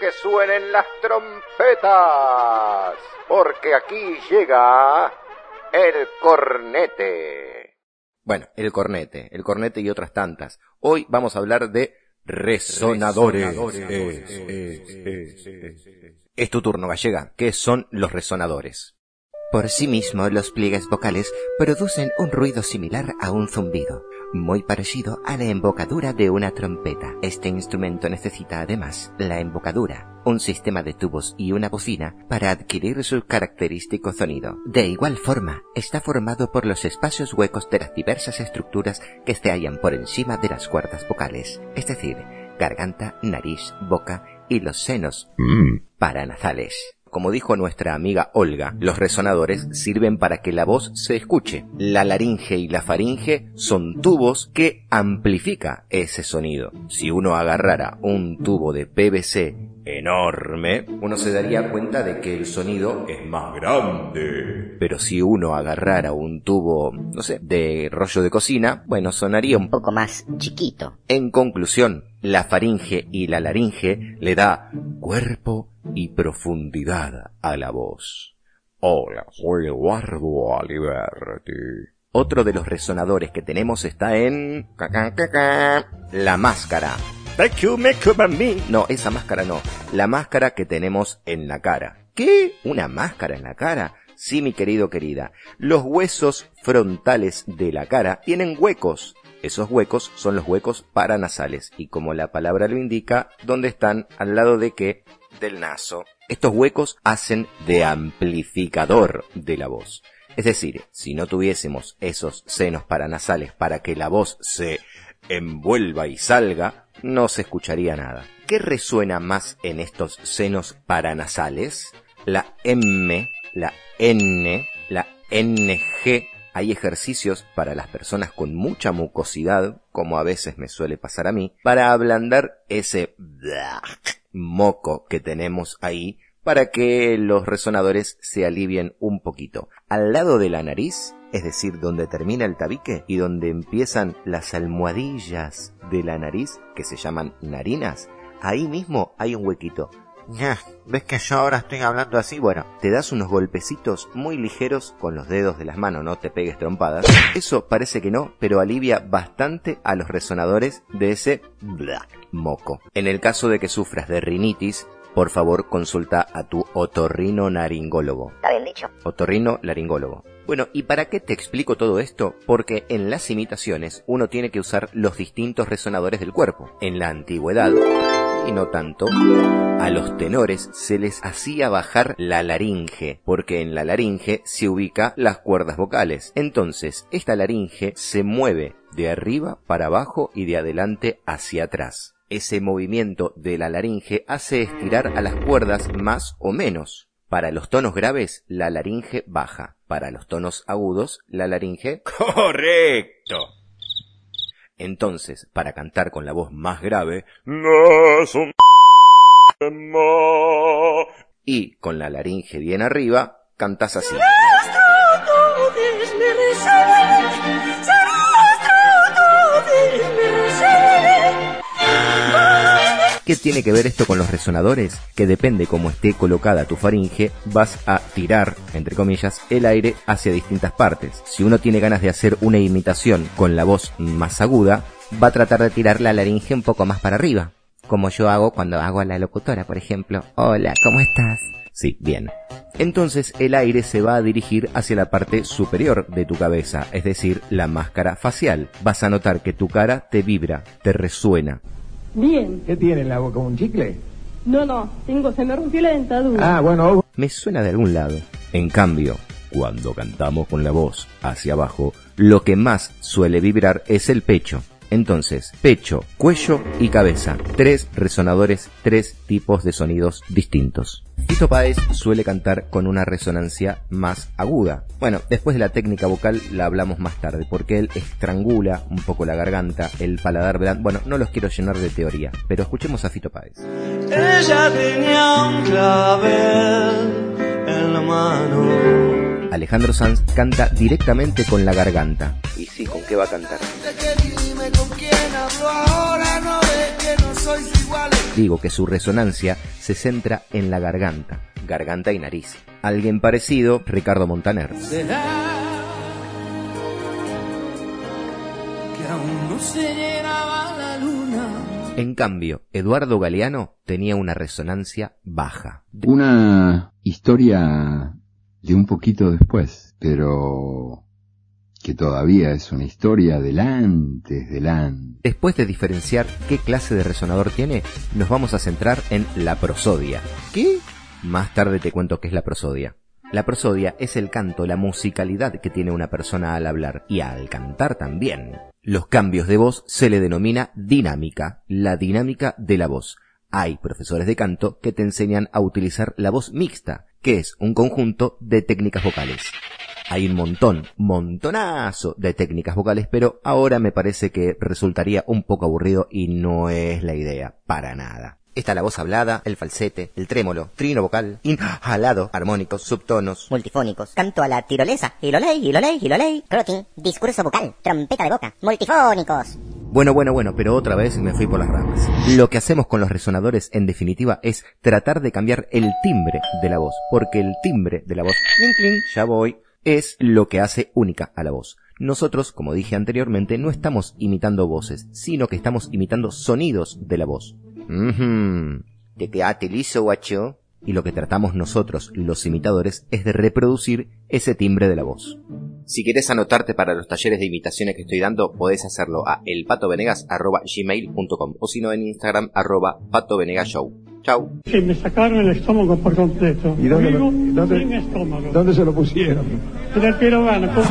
que suenen las trompetas, porque aquí llega el cornete. Bueno, el cornete, el cornete y otras tantas. Hoy vamos a hablar de resonadores. Es tu turno, gallega. ¿Qué son los resonadores? Por sí mismo, los pliegues vocales producen un ruido similar a un zumbido, muy parecido a la embocadura de una trompeta. Este instrumento necesita además la embocadura, un sistema de tubos y una bocina para adquirir su característico sonido. De igual forma, está formado por los espacios huecos de las diversas estructuras que se hallan por encima de las cuerdas vocales, es decir, garganta, nariz, boca y los senos paranasales. Como dijo nuestra amiga Olga, los resonadores sirven para que la voz se escuche. La laringe y la faringe son tubos que amplifica ese sonido. Si uno agarrara un tubo de PVC enorme, uno se daría cuenta de que el sonido es más grande. Pero si uno agarrara un tubo, no sé, de rollo de cocina, bueno, sonaría un poco más chiquito. En conclusión, la faringe y la laringe le da cuerpo y profundidad a la voz. Hola, soy Eduardo Aliberti. Otro de los resonadores que tenemos está en la máscara. No, esa máscara no. La máscara que tenemos en la cara. ¿Qué? ¿Una máscara en la cara? Sí, mi querido querida. Los huesos frontales de la cara tienen huecos. Esos huecos son los huecos paranasales y como la palabra lo indica, ¿dónde están? Al lado de qué? Del naso. Estos huecos hacen de amplificador de la voz. Es decir, si no tuviésemos esos senos paranasales para que la voz se envuelva y salga, no se escucharía nada. ¿Qué resuena más en estos senos paranasales? La M, la N, la NG. Hay ejercicios para las personas con mucha mucosidad, como a veces me suele pasar a mí, para ablandar ese moco que tenemos ahí para que los resonadores se alivien un poquito. Al lado de la nariz, es decir, donde termina el tabique y donde empiezan las almohadillas de la nariz, que se llaman narinas, ahí mismo hay un huequito. ¿Ves que yo ahora estoy hablando así? Bueno, te das unos golpecitos muy ligeros con los dedos de las manos, no te pegues trompadas. Eso parece que no, pero alivia bastante a los resonadores de ese moco. En el caso de que sufras de rinitis, por favor consulta a tu otorrino naringólogo. Está bien dicho. Otorrino laringólogo. Bueno, ¿y para qué te explico todo esto? Porque en las imitaciones uno tiene que usar los distintos resonadores del cuerpo. En la antigüedad, y no tanto, a los tenores se les hacía bajar la laringe, porque en la laringe se ubica las cuerdas vocales. Entonces, esta laringe se mueve de arriba para abajo y de adelante hacia atrás. Ese movimiento de la laringe hace estirar a las cuerdas más o menos. Para los tonos graves, la laringe baja. Para los tonos agudos, la laringe... ¡Correcto! Entonces, para cantar con la voz más grave... Y con la laringe bien arriba, cantas así. ¿Qué tiene que ver esto con los resonadores? Que depende cómo esté colocada tu faringe, vas a tirar, entre comillas, el aire hacia distintas partes. Si uno tiene ganas de hacer una imitación con la voz más aguda, va a tratar de tirar la laringe un poco más para arriba. Como yo hago cuando hago a la locutora, por ejemplo. Hola, ¿cómo estás? Sí, bien. Entonces el aire se va a dirigir hacia la parte superior de tu cabeza, es decir, la máscara facial. Vas a notar que tu cara te vibra, te resuena. Bien. ¿Qué tiene en la boca? ¿Un chicle? No, no, tengo, se me rompió la dentadura. Ah, bueno. Me suena de algún lado. En cambio, cuando cantamos con la voz hacia abajo, lo que más suele vibrar es el pecho. Entonces, pecho, cuello y cabeza. Tres resonadores, tres tipos de sonidos distintos. Tito Páez suele cantar con una resonancia más aguda. Bueno, después de la técnica vocal la hablamos más tarde, porque él estrangula un poco la garganta, el paladar blando. Bueno, no los quiero llenar de teoría, pero escuchemos a Fito Páez. Ella tenía un clavel en la mano. Alejandro Sanz canta directamente con la garganta. Y sí, ¿con qué va a cantar? Dime con quién hablo Digo que su resonancia se centra en la garganta, garganta y nariz. Alguien parecido, Ricardo Montaner. Será que aún no se llenaba la luna. En cambio, Eduardo Galeano tenía una resonancia baja. Una historia de un poquito después, pero que todavía es una historia del antes. Después de diferenciar qué clase de resonador tiene, nos vamos a centrar en la prosodia. ¿Qué? Más tarde te cuento qué es la prosodia. La prosodia es el canto, la musicalidad que tiene una persona al hablar y al cantar también. Los cambios de voz se le denomina dinámica, la dinámica de la voz. Hay profesores de canto que te enseñan a utilizar la voz mixta, que es un conjunto de técnicas vocales. Hay un montón, montonazo de técnicas vocales, pero ahora me parece que resultaría un poco aburrido y no es la idea, para nada. Está la voz hablada, el falsete, el trémolo, trino vocal, inhalado, armónicos, subtonos. multifónicos, canto a la tirolesa, hilolei, hilolei, hilolei, croaking, discurso vocal, trompeta de boca, multifónicos. Bueno, bueno, bueno, pero otra vez me fui por las ramas. Lo que hacemos con los resonadores, en definitiva, es tratar de cambiar el timbre de la voz, porque el timbre de la voz, clink, clink, ya voy, es lo que hace única a la voz. Nosotros, como dije anteriormente, no estamos imitando voces, sino que estamos imitando sonidos de la voz. Mhm. ¿Te quedaste liso, guacho? Y lo que tratamos nosotros, los imitadores, es de reproducir ese timbre de la voz. Si quieres anotarte para los talleres de imitaciones que estoy dando, podés hacerlo a elpatovenegas.gmail.com o si no en Instagram arroba patovenegashow. Chau. que me sacaron el estómago por completo. ¿Y dónde lo- dónde- sin estómago. ¿Dónde se lo pusieron? En el Pirovano, con